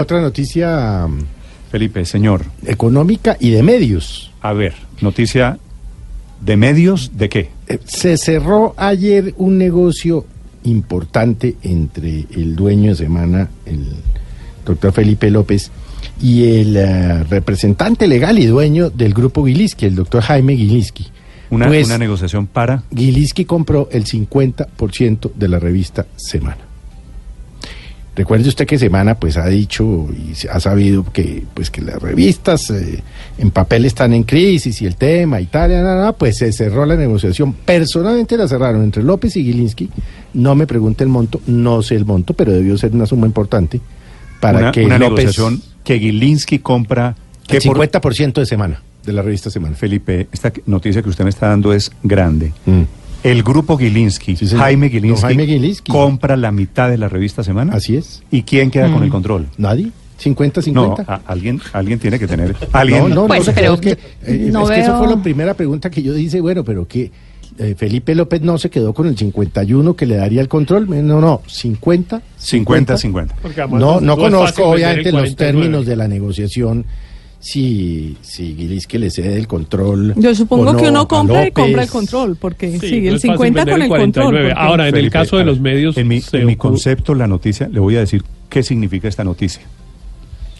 Otra noticia um, Felipe, señor, económica y de medios. a ver, noticia de medios, ¿de qué? Eh, Se cerró ayer un negocio importante entre el dueño de semana, el doctor Felipe López, y el eh, representante legal y dueño del grupo Gilinski, el doctor Jaime Gilinski. Una, Pues, una negociación para... Gilinski compró el 50% de la revista Semana. Recuerde usted que Semana pues ha dicho y se ha sabido que pues que las revistas eh, en papel están en crisis y el tema y tal, nada, nada, pues se cerró la negociación. Personalmente la cerraron entre López y Gilinski. No me pregunte el monto, no sé el monto, pero debió ser una suma importante para una, que una López negociación que Gilinski compra... el que por- 50% de Semana, de la revista Semana. Felipe, esta noticia que usted me está dando es grande. Mm. El grupo Gilinski, Sí. Jaime Gilinski, Don Jaime Gilinski. compra la mitad de la revista Semana. Así es. ¿Y quién queda con el control? ¿Nadie? ¿50-50? No, a- alguien, alguien tiene que tener. Alguien, No, no, Pues, no, pero es que, eh, no es que eso fue la primera pregunta que yo hice, bueno, pero que eh, Felipe López no se quedó con el 51 que le daría el control, no, no, 50, 50, 50. No, no conozco obviamente los 49. términos de la negociación, si, si Gilinski le cede el control. Yo supongo o no que uno compra y compra el control, porque Sí, sí, no el fácil 50 vender con el control. 49. porque- Ahora, en el caso de los medios. En mi, en mi concepto, la noticia, le voy a decir qué significa esta noticia.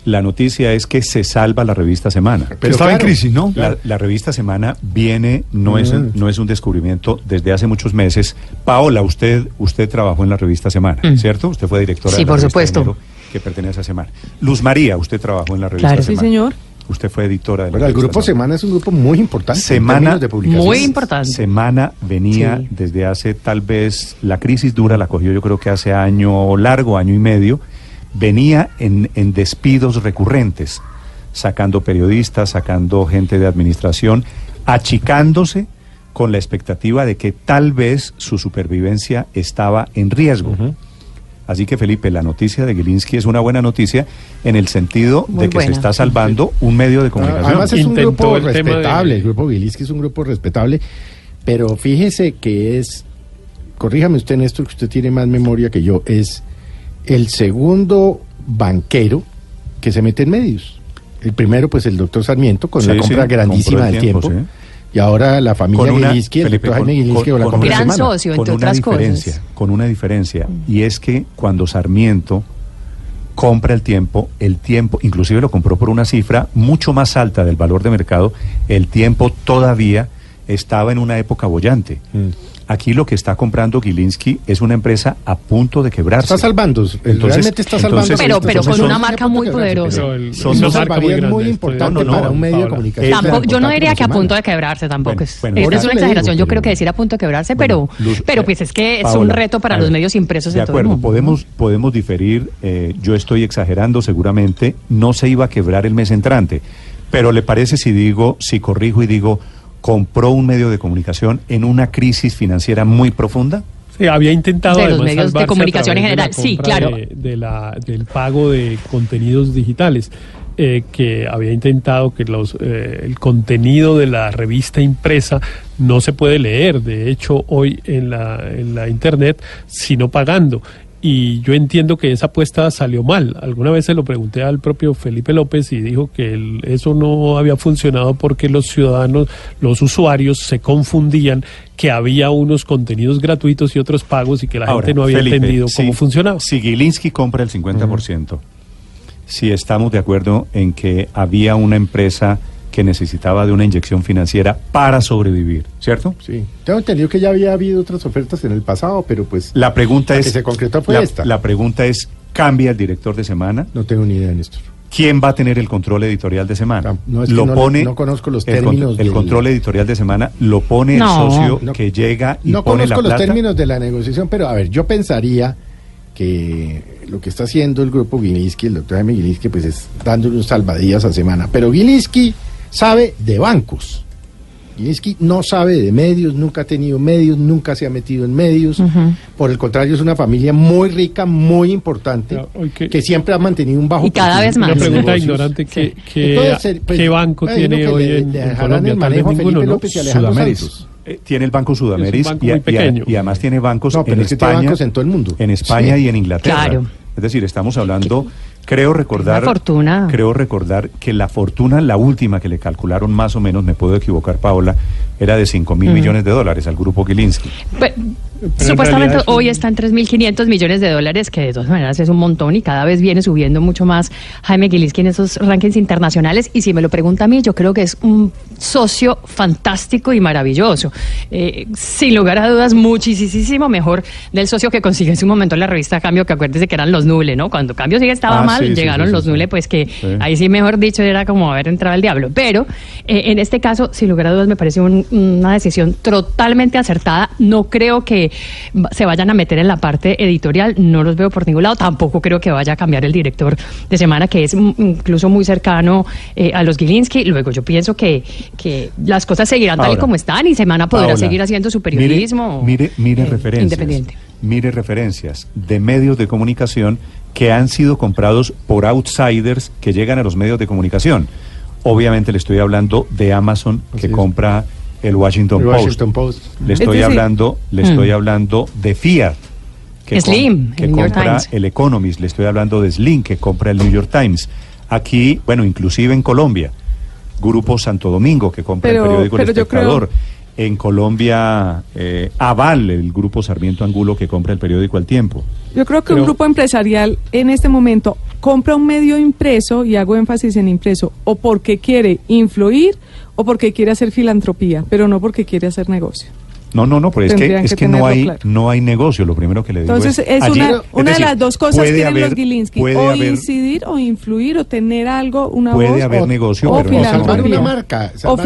La noticia es que se salva la revista Semana. Pero estaba en crisis, ¿no? La, la revista Semana viene, no, es, Mm. no es un descubrimiento desde hace muchos meses. Paola, usted, usted trabajó en la revista Semana, ¿cierto? Usted fue directora Sí, de la por revista supuesto. Enero, que pertenece a Semana. Luz María, usted trabajó en la revista Claro, sí, Semana. señor. Usted fue editora de la Bueno, el grupo Semana es un grupo muy importante Semana- de. Muy importante. Semana venía Sí. desde hace tal vez, la crisis dura la cogió yo creo que hace año largo, año y medio, venía en, en despidos recurrentes, sacando periodistas, sacando gente de administración, achicándose con la expectativa de que tal vez su supervivencia estaba en riesgo. Así que Felipe, la noticia de Gilinski es una buena noticia en el sentido Muy de que se está salvando un medio de Ah, comunicación. Además es un Intentó grupo el tema de- respetable, el grupo Gilinski es un grupo respetable, pero fíjese que es, corríjame usted Néstor, que usted tiene más memoria que yo, es el segundo banquero que se mete en medios. El primero, pues el doctor Sarmiento, con Sí, la compra sí, grandísima del tiempo, tiempo. sí. Y ahora la familia Con una- Gilinski, el Felipe, doctor Jaime con- la Gran semana. socio, con entre una otras diferencia, cosas. con una diferencia, y es que cuando Sarmiento compra el tiempo, el tiempo, inclusive lo compró por una cifra mucho más alta del valor de mercado, el tiempo todavía estaba en una época bollante. Mm. Aquí lo que está comprando Gilinski es una empresa a punto de quebrarse. Está salvando, realmente está salvando. entonces- Pero- pero entonces con son- una marca muy poderosa. Son dos marca salvavidas muy grande, estoy- importante no, no, para un medio de comunicación. Tampoco- yo no diría que a punto de quebrarse tampoco. Bueno, es, bueno, es una digo, exageración. Yo creo que decir a punto de quebrarse, Bueno, pero, Luz, pero eh, pues es que es un reto para los medios impresos de, De todo el acuerdo, mundo. podemos, podemos diferir. eh, yo estoy exagerando seguramente. No se iba a quebrar el mes entrante. Pero ¿le parece si digo, si corrijo y digo, compró un medio de comunicación en una crisis financiera muy profunda? Sí, había intentado De los medios de comunicación en general, sí, claro. de- de la- del pago de contenidos digitales, eh, que había intentado que los eh, el contenido de la revista impresa no se puede leer, de hecho hoy en la, en la internet, sino pagando. Y yo entiendo que esa apuesta salió mal. Alguna vez se lo pregunté al propio Felipe López y dijo que el- eso no había funcionado porque los ciudadanos, los usuarios se confundían que había unos contenidos gratuitos y otros pagos y que la Ahora, gente no había Felipe, entendido si- cómo funcionaba. Si Gilinski compra el 50%, si estamos de acuerdo en que había una empresa que necesitaba de una inyección financiera para sobrevivir, ¿cierto? Sí, tengo entendido que ya había habido otras ofertas en el pasado, pero pues La pregunta La es... que se concretó fue la, esta. La pregunta es, ¿cambia el director de semana? no tengo ni idea, Néstor. ¿Quién va a tener el control editorial de semana? No, es que no le- no conozco los el con- términos El, del- control editorial de semana lo pone No. el socio No. que llega y No pone la conozco los plata. términos de la negociación, pero a ver, yo pensaría que lo que está haciendo el grupo Gilinski, el doctor Jaime Gilinski, pues es dándole un salvadillas a semana. Pero Gilinski sabe de bancos. Gilinski no sabe de medios, nunca ha tenido medios, nunca se ha metido en medios. Por el contrario, es una familia muy rica, muy importante, que- siempre ha mantenido un bajo Y cada vez más. Una pregunta ignorante, ¿qué, qué, Entonces, pues, qué banco tiene hoy le- en, le en Colombia? el Tal vez manejo a ninguno, Felipe ¿no? López y Alejandro Sudameris. Santos. Eh, tiene el Banco Sudameris banco y, además tiene bancos No, pero en es que tiene España, bancos en todo el mundo. en España Sí. y en Inglaterra. Claro. Es decir, estamos hablando, creo recordar, Una fortuna. creo recordar que la fortuna, la última que le calcularon más o menos, me puedo equivocar, Paola, era de 5 mil millones de dólares al grupo Gilinski. Pe- en supuestamente es un- hoy está en 3.500 millones de dólares, que de todas maneras es un montón y cada vez viene subiendo mucho más Jaime Gilinski en esos rankings internacionales. Y si me lo pregunta a mí, yo creo que es un socio fantástico y maravilloso. Eh, sin lugar a dudas, muchísimo mejor del socio que consiguió en su momento en la revista Cambio, que acuérdese que eran los Nule, ¿no? Cuando Cambio sí estaba Ah, mal, sí, llegaron sí, sí, los. Nule, pues que ahí sí, mejor dicho, era como haber entrado el diablo. Pero eh, en este caso, sin lugar a dudas, me parece un- una decisión totalmente acertada. No creo que se vayan a meter en la parte editorial, no los veo por ningún lado. Tampoco creo que vaya a cambiar el director de semana, que es incluso muy cercano eh, a los Gilinski. Luego yo pienso que, que las cosas seguirán tal y como están y Semana podrá Paola, seguir haciendo su periodismo. Mire, mire, mire eh, referencias. Independiente. Mire referencias de medios de comunicación que han sido comprados por outsiders que llegan a los medios de comunicación. Obviamente le estoy hablando de Amazon que Así es. compra el Washington El Post. Washington Post. Le estoy decir- hablando, le Mm. estoy hablando de Fiat. Que Slim, que el New York compra Times. el Economist, le estoy hablando de Slim, que compra el New York Times. Aquí, bueno, inclusive en Colombia, Grupo Santo Domingo, que compra Pero- el periódico El pero yo creo- Espectador. En Colombia, eh, Aval, el Grupo Sarmiento Angulo, que compra el periódico El Tiempo. Yo creo que Pero- un grupo empresarial en este momento compra un medio impreso, y hago énfasis en impreso, o porque quiere influir o porque quiere hacer filantropía, pero no porque quiere hacer negocio. No, no, no, pero es que, es que que no hay, claro. no hay negocio, lo primero que le digo Entonces, es allí- una, es una decir, de las dos cosas puede que tienen haber- los Gilinski, puede o haber- incidir o influir o tener algo, una Puede voz, haber o- negocio, o pero no filantropía. una marca. O